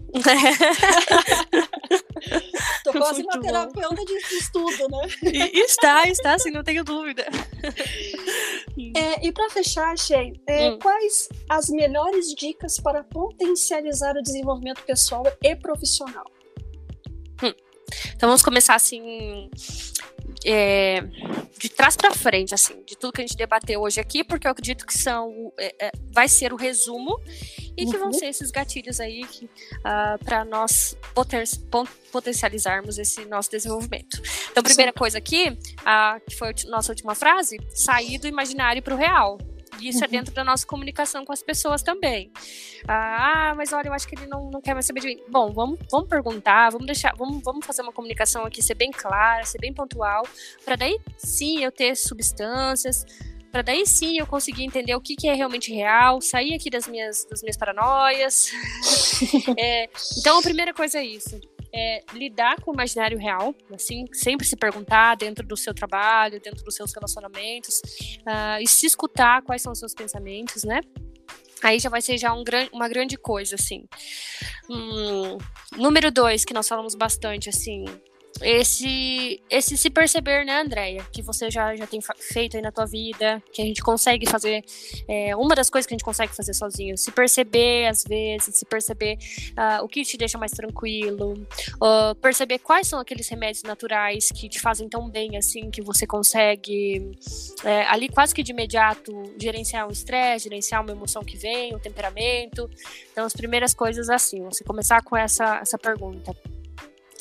tô quase uma terapeuta de estudo, né? E, está, está, sim, não tenho dúvida. É, e para fechar, Shea, é, hum. quais as melhores dicas para potencializar o desenvolvimento pessoal e profissional? Hum. Então vamos começar assim é, de trás para frente, assim, de tudo que a gente debateu hoje aqui, porque eu acredito que são é, é, vai ser o resumo e uhum. que vão uhum. ser esses gatilhos aí uh, ah, para nós poten potencializarmos esse nosso desenvolvimento. Então, primeira Sim. coisa aqui, uh, que foi a nossa última frase, sair do imaginário para o real isso é dentro da nossa comunicação com as pessoas também. Ah, mas olha, eu acho que ele não, não quer mais saber de mim. Bom, vamos, vamos perguntar, vamos deixar, vamos, vamos fazer uma comunicação aqui, ser bem clara, ser bem pontual, para daí sim eu ter substâncias, para daí sim eu conseguir entender o que, que é realmente real, sair aqui das minhas, das minhas paranoias. é, então a primeira coisa é isso é, lidar com o imaginário real, assim, sempre se perguntar dentro do seu trabalho, dentro dos seus relacionamentos, uh, e se escutar quais são os seus pensamentos, né? Aí já vai ser já um gran uma grande coisa, assim. Hum, número dois, que nós falamos bastante, assim, esse esse se perceber, né, Andréia, que você já, já tem feito aí na tua vida, que a gente consegue fazer, é, uma das coisas que a gente consegue fazer sozinho, se perceber às vezes, se perceber uh, o que te deixa mais tranquilo, uh, perceber quais são aqueles remédios naturais que te fazem tão bem assim, que você consegue é, ali quase que de imediato gerenciar o estresse, gerenciar uma emoção que vem, o temperamento. Então, as primeiras coisas assim, você começar com essa, essa pergunta.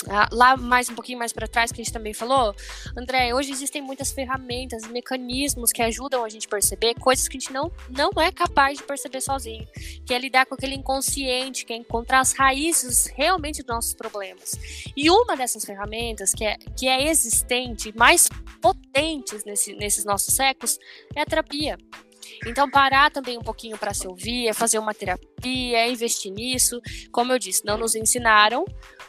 Ah, lá mais um pouquinho mais para trás que a gente também falou, André, hoje existem muitas ferramentas, mecanismos que ajudam a gente a perceber coisas que a gente não, não é capaz de perceber sozinho, que é lidar com aquele inconsciente, que é encontrar as raízes realmente dos nossos problemas. E uma dessas ferramentas que é, que é existente, mais potentes nesse, nesses nossos séculos, é a terapia. Então, parar também um pouquinho para se ouvir, é fazer uma terapia, é investir nisso. Como eu disse, não nos ensinaram,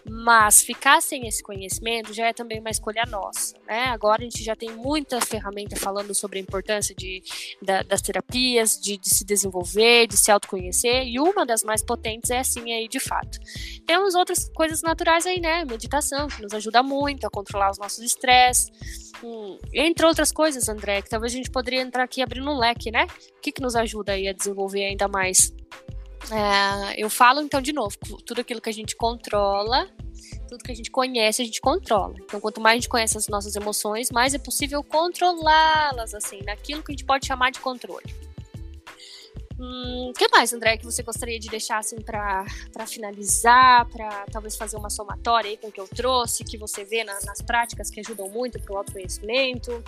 mas ficar sem esse conhecimento já é também uma escolha nossa, né? Agora a gente já tem muita ferramenta falando sobre a importância de, da, das terapias, de, de, se desenvolver, de se autoconhecer, e uma das mais potentes é assim aí, de fato. Temos outras coisas naturais aí, né? Meditação, que nos ajuda muito a controlar os nossos estresses, hum, entre outras coisas, André, que talvez a gente poderia entrar aqui abrindo um leque, né? O que, que nos ajuda aí a desenvolver ainda mais? É, eu falo então de novo, tudo aquilo que a gente controla, tudo que a gente conhece, a gente controla. Então, quanto mais a gente conhece as nossas emoções, mais é possível controlá-las, assim, naquilo que a gente pode chamar de controle. O hum, que mais, André, que você gostaria de deixar assim para finalizar, para talvez fazer uma somatória aí com o que eu trouxe, que você vê na, nas práticas que ajudam muito para o autoconhecimento?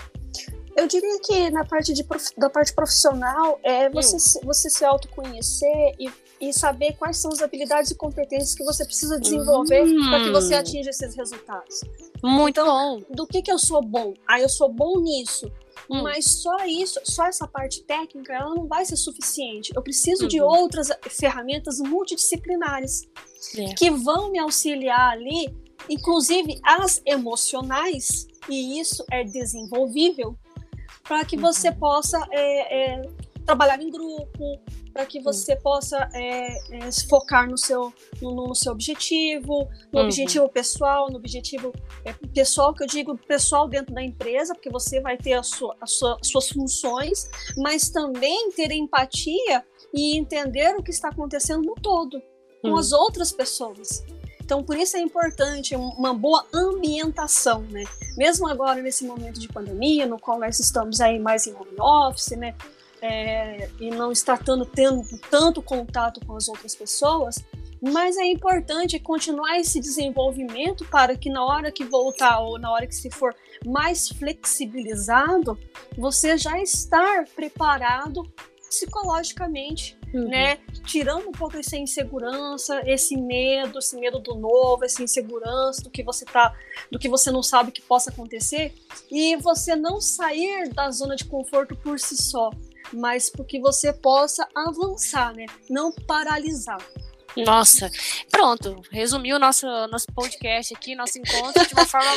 Eu diria que na parte de, da parte profissional é você, hum. você se autoconhecer e, e saber quais são as habilidades e competências que você precisa desenvolver hum. para que você atinja esses resultados. Muito então, bom. Do que, que eu sou bom? Ah, eu sou bom nisso. Hum. Mas só isso, só essa parte técnica, ela não vai ser suficiente. Eu preciso uhum. de outras ferramentas multidisciplinares é. que vão me auxiliar ali, inclusive as emocionais, e isso é desenvolvível para que você uhum. possa é, é, trabalhar em grupo, para que você possa é, é, se focar no seu, no, no seu objetivo, no uhum. objetivo pessoal, no objetivo é, pessoal, que eu digo pessoal dentro da empresa, porque você vai ter a sua, a sua, as suas funções, mas também ter empatia e entender o que está acontecendo no todo, com uhum. as outras pessoas. Então, por isso é importante uma boa ambientação, né? Mesmo agora, nesse momento de pandemia, no qual nós estamos aí mais em home office, né? É, e não está tendo, tendo tanto contato com as outras pessoas, mas é importante continuar esse desenvolvimento para que na hora que voltar ou na hora que se for mais flexibilizado, você já estar preparado psicologicamente, uhum. né? Tirando um pouco essa insegurança, esse medo, esse medo do novo, essa insegurança do que você tá, do que você não sabe que possa acontecer, e você não sair da zona de conforto por si só, mas porque você possa avançar, né? Não paralisar. Nossa, pronto, resumiu o nosso, nosso podcast aqui, nosso encontro de uma forma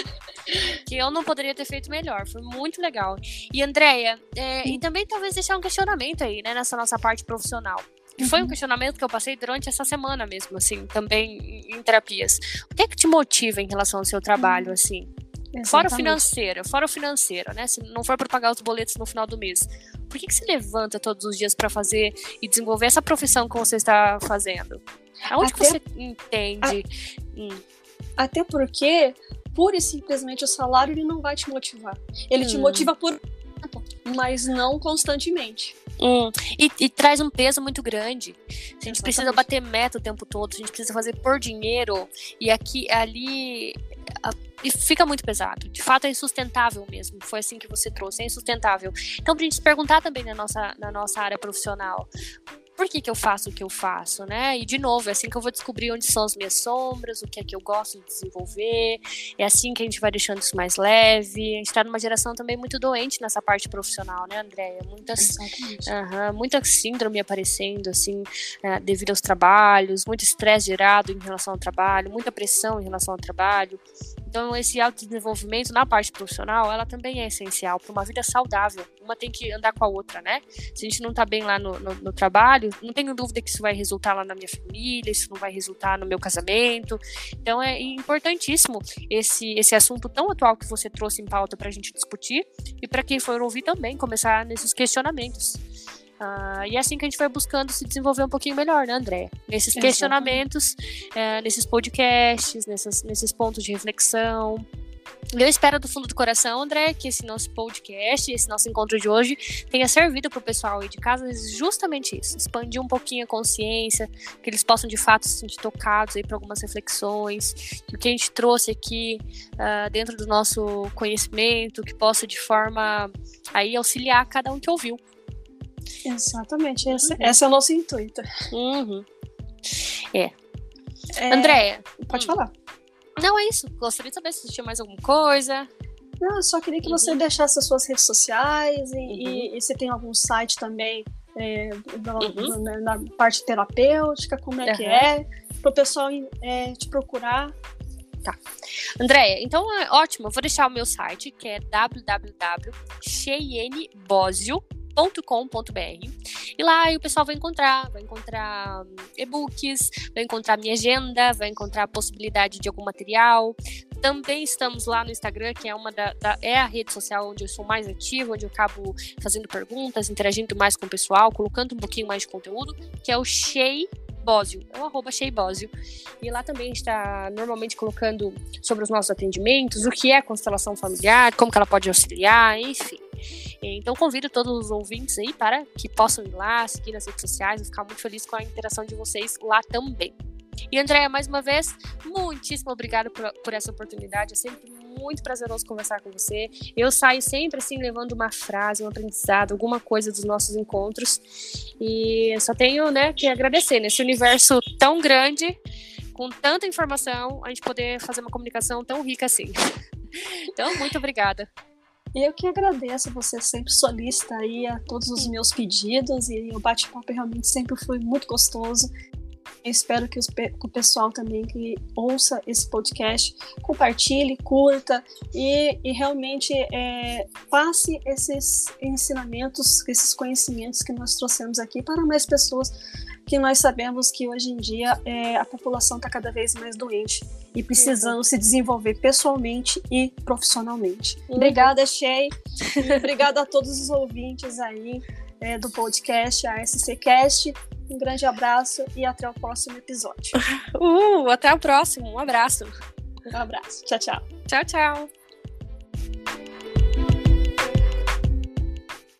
que eu não poderia ter feito melhor. Foi muito legal. E Andréia, é, e também talvez deixar um questionamento aí, né, nessa nossa parte profissional. Que foi um uhum. questionamento que eu passei durante essa semana mesmo, assim, também em, em terapias. O que é que te motiva em relação ao seu trabalho, assim? Exatamente. Fora o financeiro, fora o financeiro, né? Se não for para pagar os boletos no final do mês, por que, que se levanta todos os dias para fazer e desenvolver essa profissão que você está fazendo? Aonde até, você entende? A, hum. Até porque, pura e simplesmente, o salário ele não vai te motivar. Ele hum. te motiva por mas não constantemente. Hum, e, e, traz um peso muito grande. A gente Exatamente. precisa bater meta o tempo todo, a gente precisa fazer por dinheiro. E aqui, ali, e fica muito pesado. De fato, é insustentável mesmo. Foi assim que você trouxe, é insustentável. Então, pra gente se perguntar também na nossa, na nossa área profissional, por que, que eu faço o que eu faço, né? E de novo, é assim que eu vou descobrir onde são as minhas sombras, o que é que eu gosto de desenvolver. É assim que a gente vai deixando isso mais leve. A gente está numa geração também muito doente nessa parte profissional, né, Andréia? Muitas, uh muita síndrome aparecendo, assim, uh, devido aos trabalhos, muito estresse gerado em relação ao trabalho, muita pressão em relação ao trabalho. Então, esse autodesenvolvimento na parte profissional, ela também é essencial para uma vida saudável. Uma tem que andar com a outra, né? Se a gente não está bem lá no, no, no, trabalho, não tenho dúvida que isso vai resultar lá na minha família, isso não vai resultar no meu casamento. Então, é importantíssimo esse, esse assunto tão atual que você trouxe em pauta para a gente discutir e para quem for ouvir também começar nesses questionamentos. Uh, e é assim que a gente vai buscando se desenvolver um pouquinho melhor, né, André? Nesses questionamentos, uh, nesses podcasts, nesses, nesses pontos de reflexão. Eu espero do fundo do coração, André, que esse nosso podcast, esse nosso encontro de hoje tenha servido para o pessoal aí de casa justamente isso, expandir um pouquinho a consciência, que eles possam de fato se sentir tocados aí para algumas reflexões, que o que a gente trouxe aqui uh, dentro do nosso conhecimento, que possa de forma aí auxiliar cada um que ouviu. Exatamente, esse, uhum. esse é o nosso intuito. Uhum. É. é. Andréia. Pode hum. falar. Não, é isso. Gostaria de saber se tinha mais alguma coisa. Não, eu só queria que uhum. você deixasse as suas redes sociais e, uhum. e, e se tem algum site também é, na, uhum. na, na, parte terapêutica, como é que é, para o pessoal é, te procurar. Tá. Andréia, então é ótimo. Eu vou deixar o meu site, que é www.cheyenebosio.com com.br e lá o pessoal vai encontrar, vai encontrar hum, e-books, vai encontrar minha agenda, vai encontrar a possibilidade de algum material. Também estamos lá no Instagram, que é uma da, da é a rede social onde eu sou mais ativa, onde eu acabo fazendo perguntas, interagindo mais com o pessoal, colocando um pouquinho mais de conteúdo, que é o Shei Bósio, é o arroba Bósio. E lá também está normalmente colocando sobre os nossos atendimentos, o que é constelação familiar, como que ela pode auxiliar, enfim. Então convido todos os ouvintes aí para que possam ir lá, seguir nas redes sociais, vou ficar muito feliz com a interação de vocês lá também. E Andréia, mais uma vez, muitíssimo obrigada por, por, essa oportunidade. É sempre muito prazeroso conversar com você. Eu saio sempre assim levando uma frase, um aprendizado, alguma coisa dos nossos encontros. E só tenho, né, que agradecer nesse universo tão grande, com tanta informação, a gente poder fazer uma comunicação tão rica assim. Então, muito obrigada. Eu que agradeço, você sempre solista aí a todos os meus pedidos e o bate-papo realmente sempre foi muito gostoso. Eu espero que, o pessoal também que ouça esse podcast compartilhe, curta e, e realmente é, passe esses ensinamentos, esses conhecimentos que nós trouxemos aqui para mais pessoas que nós sabemos que hoje em dia é, a população está cada vez mais doente e precisando uhum. se desenvolver pessoalmente e profissionalmente. Uhum. Obrigada, Shea. obrigada a todos os ouvintes aí é, do podcast ASCcast. Um grande abraço e até o próximo episódio. Uh, até o próximo. Um abraço. Um abraço. Tchau, tchau. Tchau, tchau.